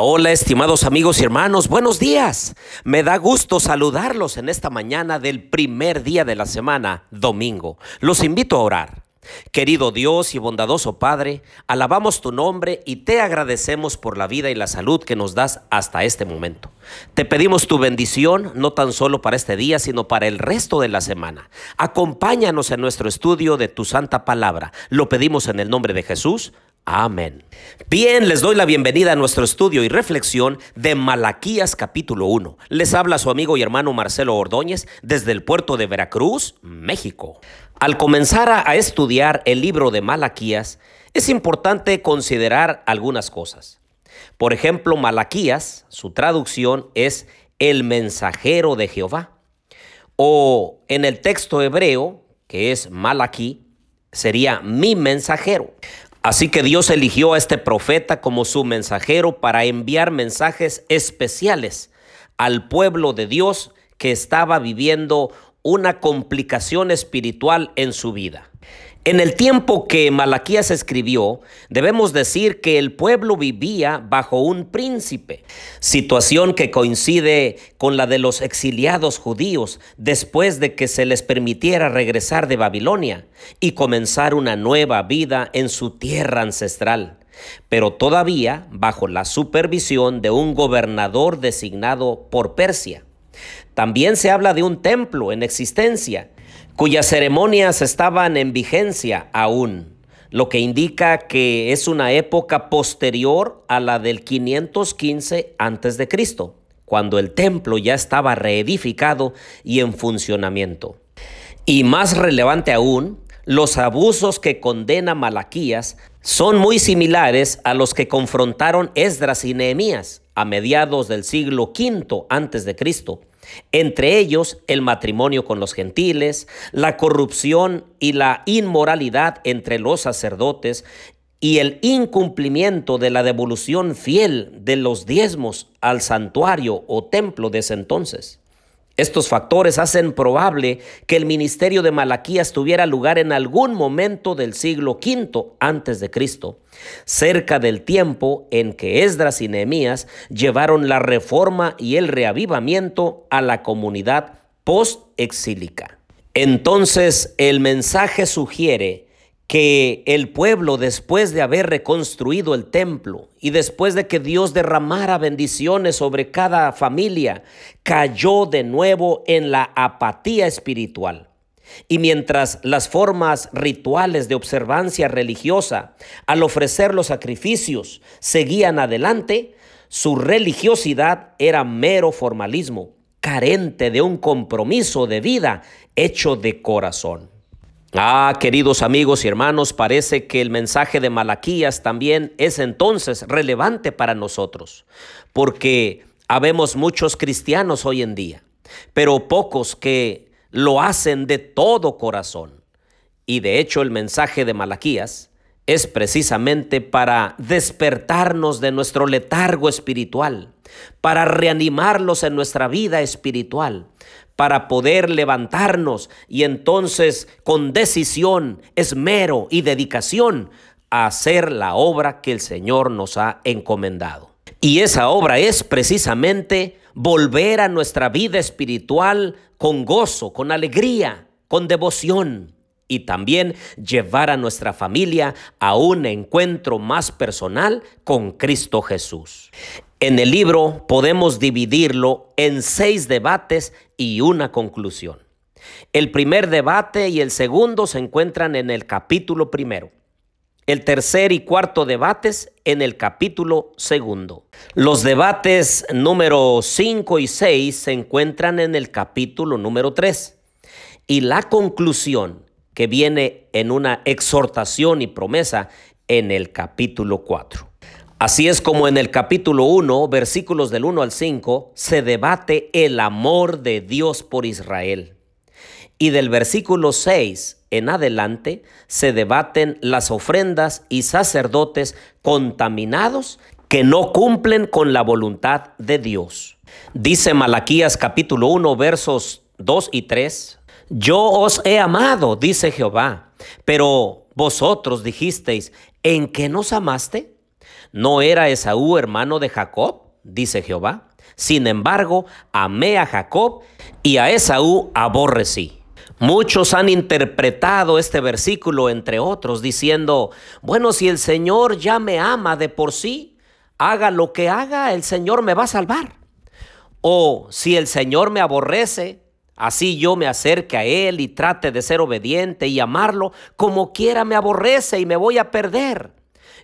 Hola, estimados amigos y hermanos, buenos días. Me da gusto saludarlos en esta mañana del primer día de la semana, domingo. Los invito a orar. Querido Dios y bondadoso Padre, alabamos tu nombre y te agradecemos por la vida y la salud que nos das hasta este momento. Te pedimos tu bendición, no tan solo para este día, sino para el resto de la semana. Acompáñanos en nuestro estudio de tu santa palabra. Lo pedimos en el nombre de Jesús. Amén. Bien, les doy la bienvenida a nuestro estudio y reflexión de Malaquías capítulo 1. Les habla su amigo y hermano Marcelo Ordóñez desde el puerto de Veracruz, México. Al comenzar a, estudiar el libro de Malaquías, es importante considerar algunas cosas. Por ejemplo, Malaquías, su traducción es el mensajero de Jehová. O en el texto hebreo, que es Malaquí, sería mi mensajero. Así que Dios eligió a este profeta como su mensajero para enviar mensajes especiales al pueblo de Dios que estaba viviendo una complicación espiritual en su vida. En el tiempo que Malaquías escribió, debemos decir que el pueblo vivía bajo un príncipe, situación que coincide con la de los exiliados judíos después de que se les permitiera regresar de Babilonia y comenzar una nueva vida en su tierra ancestral, pero todavía bajo la supervisión de un gobernador designado por Persia. También se habla de un templo en existencia, cuyas ceremonias estaban en vigencia aún, lo que indica que es una época posterior a la del 515 a.C., cuando el templo ya estaba reedificado y en funcionamiento. Y más relevante aún, los abusos que condena Malaquías son muy similares a los que confrontaron Esdras y Nehemías a mediados del siglo V antes de Cristo entre ellos el matrimonio con los gentiles, la corrupción y la inmoralidad entre los sacerdotes y el incumplimiento de la devolución fiel de los diezmos al santuario o templo de ese entonces. Estos factores hacen probable que el ministerio de Malaquías tuviera lugar en algún momento del siglo V antes de Cristo, cerca del tiempo en que Esdras y Nehemías llevaron la reforma y el reavivamiento a la comunidad post-exílica. Entonces, el mensaje sugiere que el pueblo, después de haber reconstruido el templo y después de que Dios derramara bendiciones sobre cada familia, cayó de nuevo en la apatía espiritual. Y mientras las formas rituales de observancia religiosa al ofrecer los sacrificios seguían adelante, su religiosidad era mero formalismo, carente de un compromiso de vida hecho de corazón. Ah, queridos amigos y hermanos, parece que el mensaje de Malaquías también es entonces relevante para nosotros, porque habemos muchos cristianos hoy en día, pero pocos que lo hacen de todo corazón. Y de hecho el mensaje de Malaquías es precisamente para despertarnos de nuestro letargo espiritual, para reanimarlos en nuestra vida espiritual, para poder levantarnos y entonces con decisión, esmero y dedicación hacer la obra que el Señor nos ha encomendado. Y esa obra es precisamente volver a nuestra vida espiritual con gozo, con alegría, con devoción y también llevar a nuestra familia a un encuentro más personal con Cristo Jesús. En el libro podemos dividirlo en seis debates y una conclusión. El primer debate y el segundo se encuentran en el capítulo primero. El tercer y cuarto debates en el capítulo segundo. Los debates número 5 y 6 se encuentran en el capítulo número 3. Y la conclusión, que viene en una exhortación y promesa, en el capítulo 4. Así es como en el capítulo 1, versículos del 1 al 5, se debate el amor de Dios por Israel. Y del versículo 6 en adelante se debaten las ofrendas y sacerdotes contaminados que no cumplen con la voluntad de Dios. Dice Malaquías capítulo 1 versos 2 y 3, Yo os he amado, dice Jehová, pero vosotros dijisteis, ¿en qué nos amaste? ¿No era Esaú hermano de Jacob? dice Jehová. Sin embargo, amé a Jacob y a Esaú aborrecí. Muchos han interpretado este versículo, entre otros, diciendo, bueno, si el Señor ya me ama de por sí, haga lo que haga, el Señor me va a salvar. O si el Señor me aborrece, así yo me acerque a Él y trate de ser obediente y amarlo, como quiera me aborrece y me voy a perder.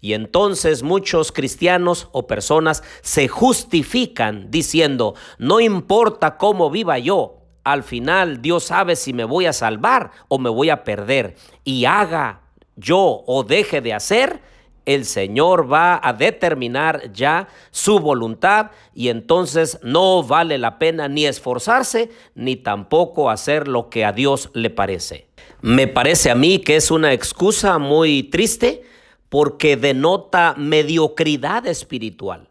Y entonces muchos cristianos o personas se justifican diciendo, no importa cómo viva yo, al final Dios sabe si me voy a salvar o me voy a perder. Y haga yo o deje de hacer, el Señor va a determinar ya su voluntad y entonces no vale la pena ni esforzarse ni tampoco hacer lo que a Dios le parece. Me parece a mí que es una excusa muy triste porque denota mediocridad espiritual.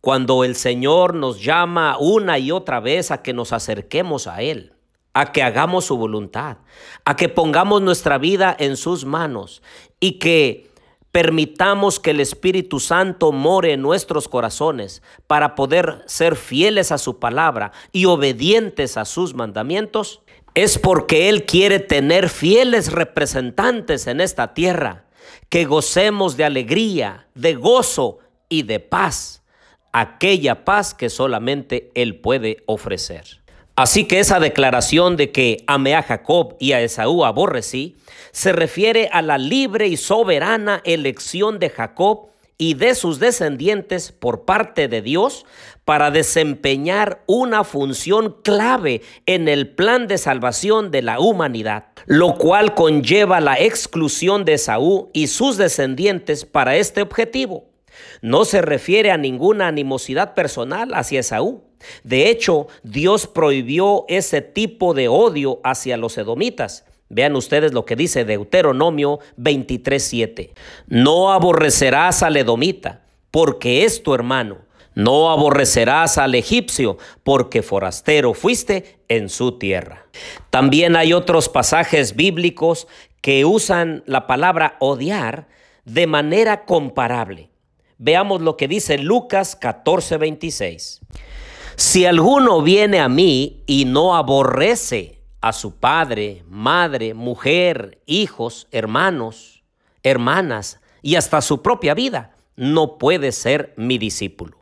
Cuando el Señor nos llama una y otra vez a que nos acerquemos a Él, a que hagamos su voluntad, a que pongamos nuestra vida en sus manos y que permitamos que el Espíritu Santo more en nuestros corazones para poder ser fieles a su palabra y obedientes a sus mandamientos, es porque Él quiere tener fieles representantes en esta tierra que gocemos de alegría, de gozo y de paz, aquella paz que solamente Él puede ofrecer. Así que esa declaración de que amé a Jacob y a Esaú aborrecí, se refiere a la libre y soberana elección de Jacob y de sus descendientes por parte de Dios para desempeñar una función clave en el plan de salvación de la humanidad, lo cual conlleva la exclusión de Saúl y sus descendientes para este objetivo. No se refiere a ninguna animosidad personal hacia Saúl. De hecho, Dios prohibió ese tipo de odio hacia los edomitas Vean ustedes lo que dice Deuteronomio 23:7. No aborrecerás al edomita, porque es tu hermano. No aborrecerás al egipcio, porque forastero fuiste en su tierra. También hay otros pasajes bíblicos que usan la palabra odiar de manera comparable. Veamos lo que dice Lucas 14:26. Si alguno viene a mí y no aborrece a su padre, madre, mujer, hijos, hermanos, hermanas y hasta su propia vida, no puede ser mi discípulo.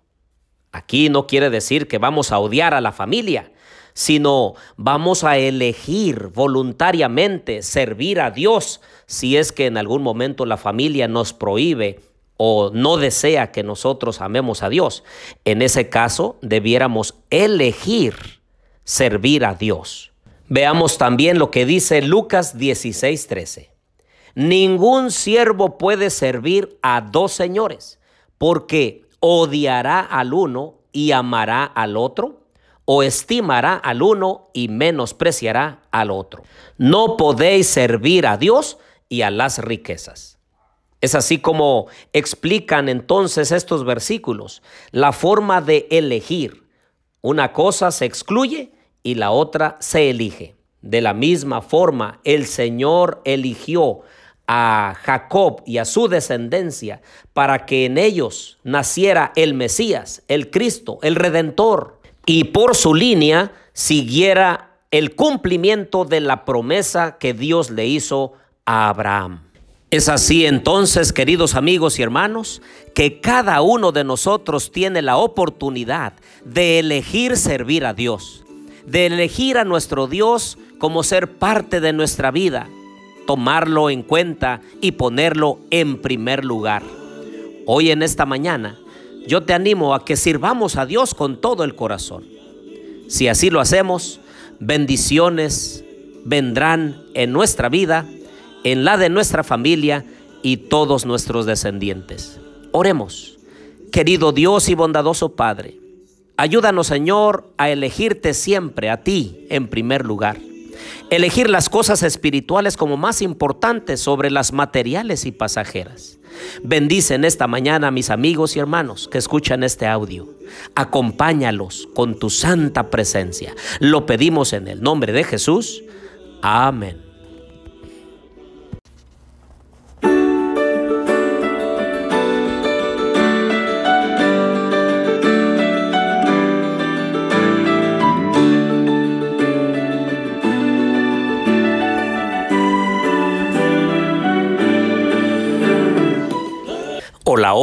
Aquí no quiere decir que vamos a odiar a la familia, sino vamos a elegir voluntariamente servir a Dios si es que en algún momento la familia nos prohíbe o no desea que nosotros amemos a Dios. En ese caso, debiéramos elegir servir a Dios. Veamos también lo que dice Lucas 16:13. Ningún siervo puede servir a dos señores, porque odiará al uno y amará al otro, o estimará al uno y menospreciará al otro. No podéis servir a Dios y a las riquezas. Es así como explican entonces estos versículos la forma de elegir. Una cosa se excluye y la otra se elige. De la misma forma, el Señor eligió a Jacob y a su descendencia para que en ellos naciera el Mesías, el Cristo, el Redentor, y por su línea siguiera el cumplimiento de la promesa que Dios le hizo a Abraham. Es así entonces, queridos amigos y hermanos, que cada uno de nosotros tiene la oportunidad de elegir servir a Dios de elegir a nuestro Dios como ser parte de nuestra vida, tomarlo en cuenta y ponerlo en primer lugar. Hoy en esta mañana yo te animo a que sirvamos a Dios con todo el corazón. Si así lo hacemos, bendiciones vendrán en nuestra vida, en la de nuestra familia y todos nuestros descendientes. Oremos, querido Dios y bondadoso Padre. Ayúdanos, Señor, a elegirte siempre a ti en primer lugar. Elegir las cosas espirituales como más importantes sobre las materiales y pasajeras. Bendice en esta mañana a mis amigos y hermanos que escuchan este audio. Acompáñalos con tu santa presencia. Lo pedimos en el nombre de Jesús. Amén.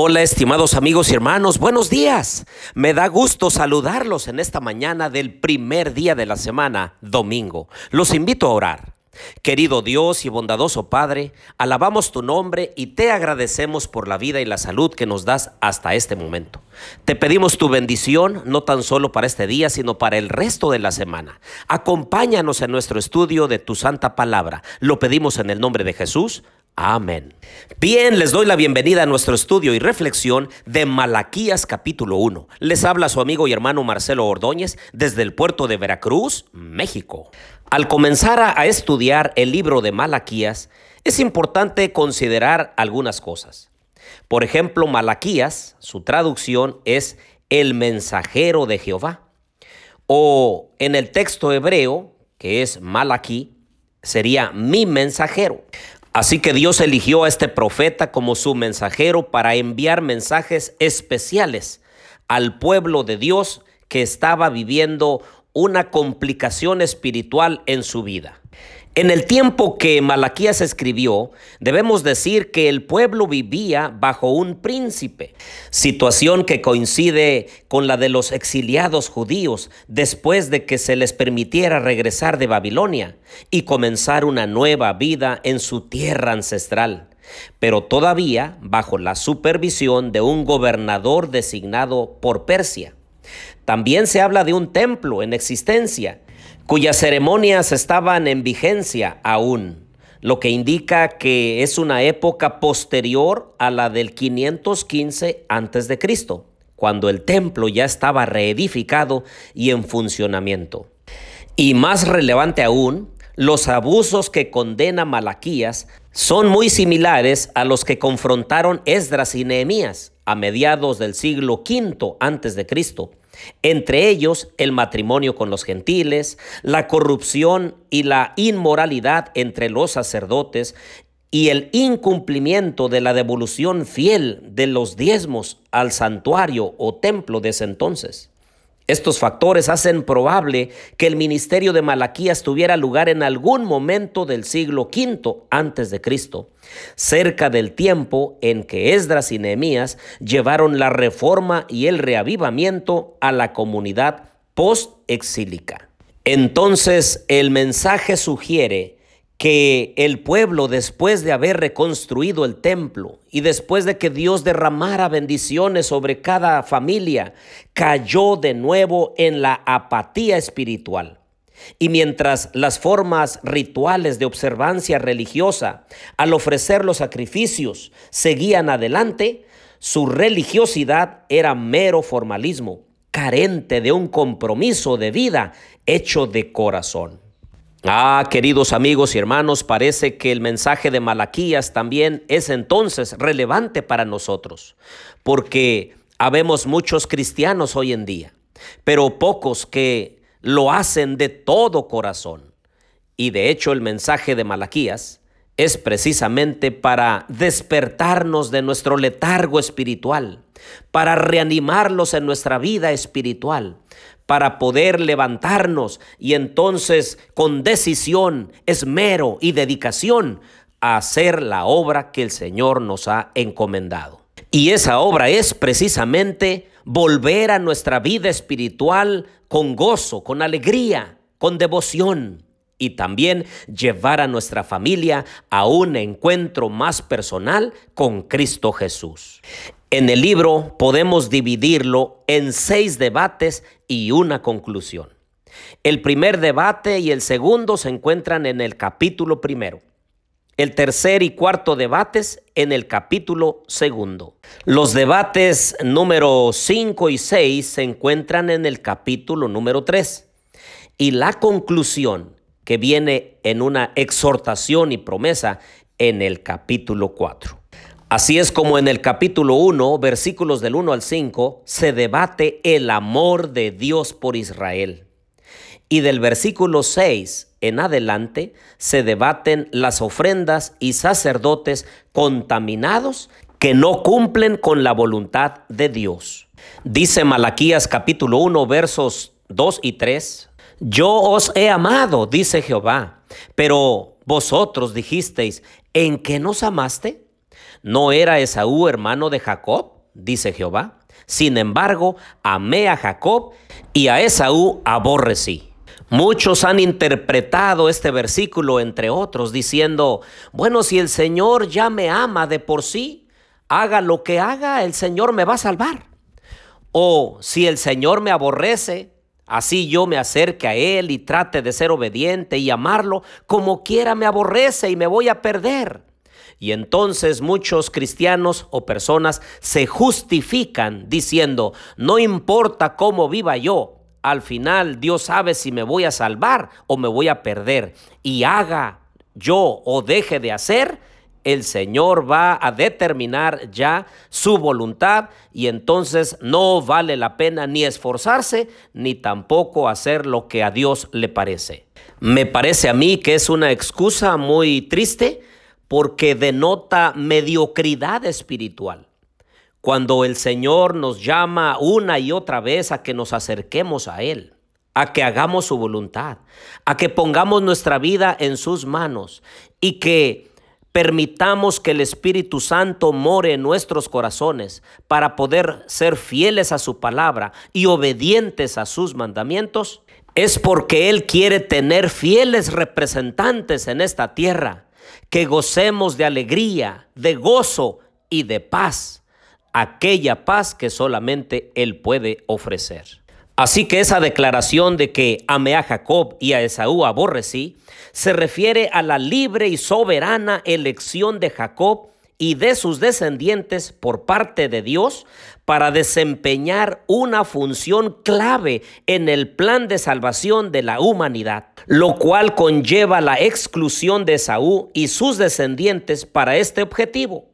Hola, estimados amigos y hermanos, buenos días. Me da gusto saludarlos en esta mañana del primer día de la semana, domingo. Los invito a orar. Querido Dios y bondadoso Padre, alabamos tu nombre y te agradecemos por la vida y la salud que nos das hasta este momento. Te pedimos tu bendición, no tan solo para este día, sino para el resto de la semana. Acompáñanos en nuestro estudio de tu santa palabra. Lo pedimos en el nombre de Jesús. Amén. Bien, les doy la bienvenida a nuestro estudio y reflexión de Malaquías capítulo 1. Les habla su amigo y hermano Marcelo Ordóñez desde el puerto de Veracruz, México. Al comenzar a, estudiar el libro de Malaquías, es importante considerar algunas cosas. Por ejemplo, Malaquías, su traducción es el mensajero de Jehová. O en el texto hebreo, que es Malaquí, sería mi mensajero. Así que Dios eligió a este profeta como su mensajero para enviar mensajes especiales al pueblo de Dios que estaba viviendo una complicación espiritual en su vida. En el tiempo que Malaquías escribió, debemos decir que el pueblo vivía bajo un príncipe, situación que coincide con la de los exiliados judíos después de que se les permitiera regresar de Babilonia y comenzar una nueva vida en su tierra ancestral, pero todavía bajo la supervisión de un gobernador designado por Persia. También se habla de un templo en existencia cuyas ceremonias estaban en vigencia aún, lo que indica que es una época posterior a la del 515 a.C., cuando el templo ya estaba reedificado y en funcionamiento. Y más relevante aún, los abusos que condena Malaquías son muy similares a los que confrontaron Esdras y Nehemías a mediados del siglo V Cristo entre ellos el matrimonio con los gentiles, la corrupción y la inmoralidad entre los sacerdotes y el incumplimiento de la devolución fiel de los diezmos al santuario o templo de ese entonces. Estos factores hacen probable que el ministerio de Malaquías tuviera lugar en algún momento del siglo V antes de Cristo, cerca del tiempo en que Esdras y Nehemías llevaron la reforma y el reavivamiento a la comunidad post-exílica. Entonces, el mensaje sugiere que el pueblo, después de haber reconstruido el templo y después de que Dios derramara bendiciones sobre cada familia, cayó de nuevo en la apatía espiritual. Y mientras las formas rituales de observancia religiosa al ofrecer los sacrificios seguían adelante, su religiosidad era mero formalismo, carente de un compromiso de vida hecho de corazón. Ah, queridos amigos y hermanos, parece que el mensaje de Malaquías también es entonces relevante para nosotros, porque habemos muchos cristianos hoy en día, pero pocos que lo hacen de todo corazón. Y de hecho el mensaje de Malaquías es precisamente para despertarnos de nuestro letargo espiritual, para reanimarlos en nuestra vida espiritual, para poder levantarnos y entonces con decisión, esmero y dedicación hacer la obra que el Señor nos ha encomendado. Y esa obra es precisamente volver a nuestra vida espiritual con gozo, con alegría, con devoción y también llevar a nuestra familia a un encuentro más personal con Cristo Jesús. En el libro podemos dividirlo en seis debates y una conclusión. El primer debate y el segundo se encuentran en el capítulo primero. El tercer y cuarto debates en el capítulo segundo. Los debates número 5 y 6 se encuentran en el capítulo número 3. Y la conclusión, que viene en una exhortación y promesa, en el capítulo 4. Así es como en el capítulo 1, versículos del 1 al 5, se debate el amor de Dios por Israel. Y del versículo 6 en adelante se debaten las ofrendas y sacerdotes contaminados que no cumplen con la voluntad de Dios. Dice Malaquías capítulo 1 versos 2 y 3, Yo os he amado, dice Jehová, pero vosotros dijisteis, ¿en qué nos amaste? ¿No era Esaú hermano de Jacob? dice Jehová. Sin embargo, amé a Jacob y a Esaú aborrecí. Muchos han interpretado este versículo, entre otros, diciendo, bueno, si el Señor ya me ama de por sí, haga lo que haga, el Señor me va a salvar. O si el Señor me aborrece, así yo me acerque a Él y trate de ser obediente y amarlo, como quiera me aborrece y me voy a perder. Y entonces muchos cristianos o personas se justifican diciendo, no importa cómo viva yo, al final Dios sabe si me voy a salvar o me voy a perder. Y haga yo o deje de hacer, el Señor va a determinar ya su voluntad y entonces no vale la pena ni esforzarse ni tampoco hacer lo que a Dios le parece. Me parece a mí que es una excusa muy triste porque denota mediocridad espiritual. Cuando el Señor nos llama una y otra vez a que nos acerquemos a Él, a que hagamos su voluntad, a que pongamos nuestra vida en sus manos y que permitamos que el Espíritu Santo more en nuestros corazones para poder ser fieles a su palabra y obedientes a sus mandamientos, es porque Él quiere tener fieles representantes en esta tierra, que gocemos de alegría, de gozo y de paz aquella paz que solamente Él puede ofrecer. Así que esa declaración de que amé a Jacob y a Esaú aborrecí, se refiere a la libre y soberana elección de Jacob y de sus descendientes por parte de Dios para desempeñar una función clave en el plan de salvación de la humanidad, lo cual conlleva la exclusión de Esaú y sus descendientes para este objetivo.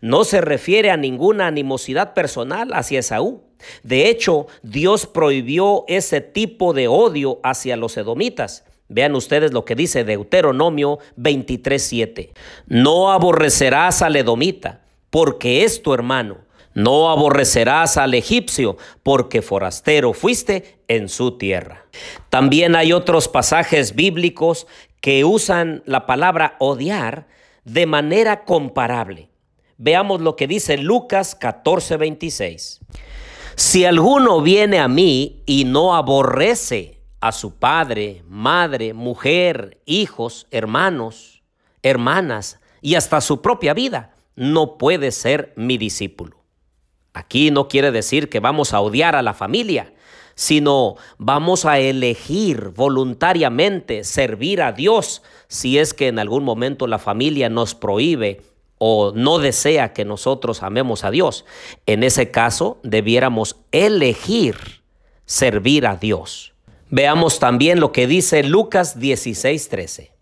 No se refiere a ninguna animosidad personal hacia Esaú. De hecho, Dios prohibió ese tipo de odio hacia los edomitas. Vean ustedes lo que dice Deuteronomio 23:7. No aborrecerás al edomita, porque es tu hermano. No aborrecerás al egipcio, porque forastero fuiste en su tierra. También hay otros pasajes bíblicos que usan la palabra odiar de manera comparable. Veamos lo que dice Lucas 14:26. Si alguno viene a mí y no aborrece a su padre, madre, mujer, hijos, hermanos, hermanas y hasta su propia vida, no puede ser mi discípulo. Aquí no quiere decir que vamos a odiar a la familia, sino vamos a elegir voluntariamente servir a Dios si es que en algún momento la familia nos prohíbe o no desea que nosotros amemos a Dios. En ese caso, debiéramos elegir servir a Dios. Veamos también lo que dice Lucas 16:13.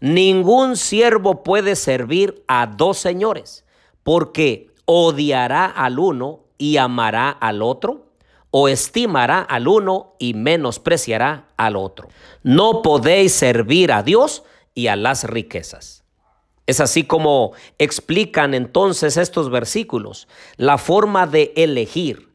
Ningún siervo puede servir a dos señores, porque odiará al uno y amará al otro, o estimará al uno y menospreciará al otro. No podéis servir a Dios y a las riquezas. Es así como explican entonces estos versículos, la forma de elegir.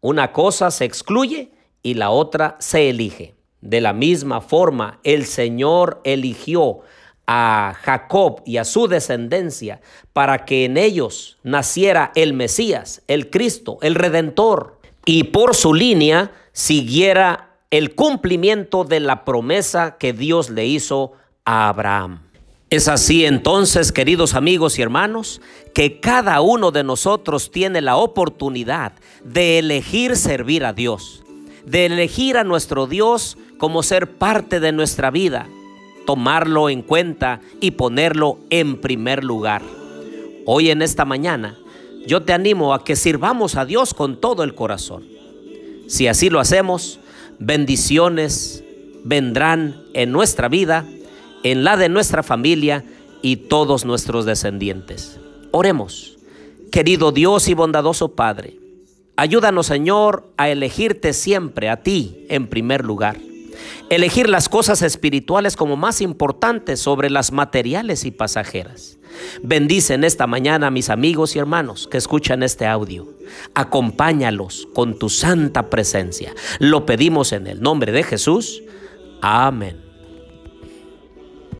Una cosa se excluye y la otra se elige. De la misma forma, el Señor eligió a Jacob y a su descendencia para que en ellos naciera el Mesías, el Cristo, el Redentor, y por su línea siguiera el cumplimiento de la promesa que Dios le hizo a Abraham. Es así entonces, queridos amigos y hermanos, que cada uno de nosotros tiene la oportunidad de elegir servir a Dios, de elegir a nuestro Dios como ser parte de nuestra vida, tomarlo en cuenta y ponerlo en primer lugar. Hoy en esta mañana, yo te animo a que sirvamos a Dios con todo el corazón. Si así lo hacemos, bendiciones vendrán en nuestra vida en la de nuestra familia y todos nuestros descendientes. Oremos, querido Dios y bondadoso Padre, ayúdanos Señor a elegirte siempre a ti en primer lugar. Elegir las cosas espirituales como más importantes sobre las materiales y pasajeras. Bendice en esta mañana a mis amigos y hermanos que escuchan este audio. Acompáñalos con tu santa presencia. Lo pedimos en el nombre de Jesús. Amén.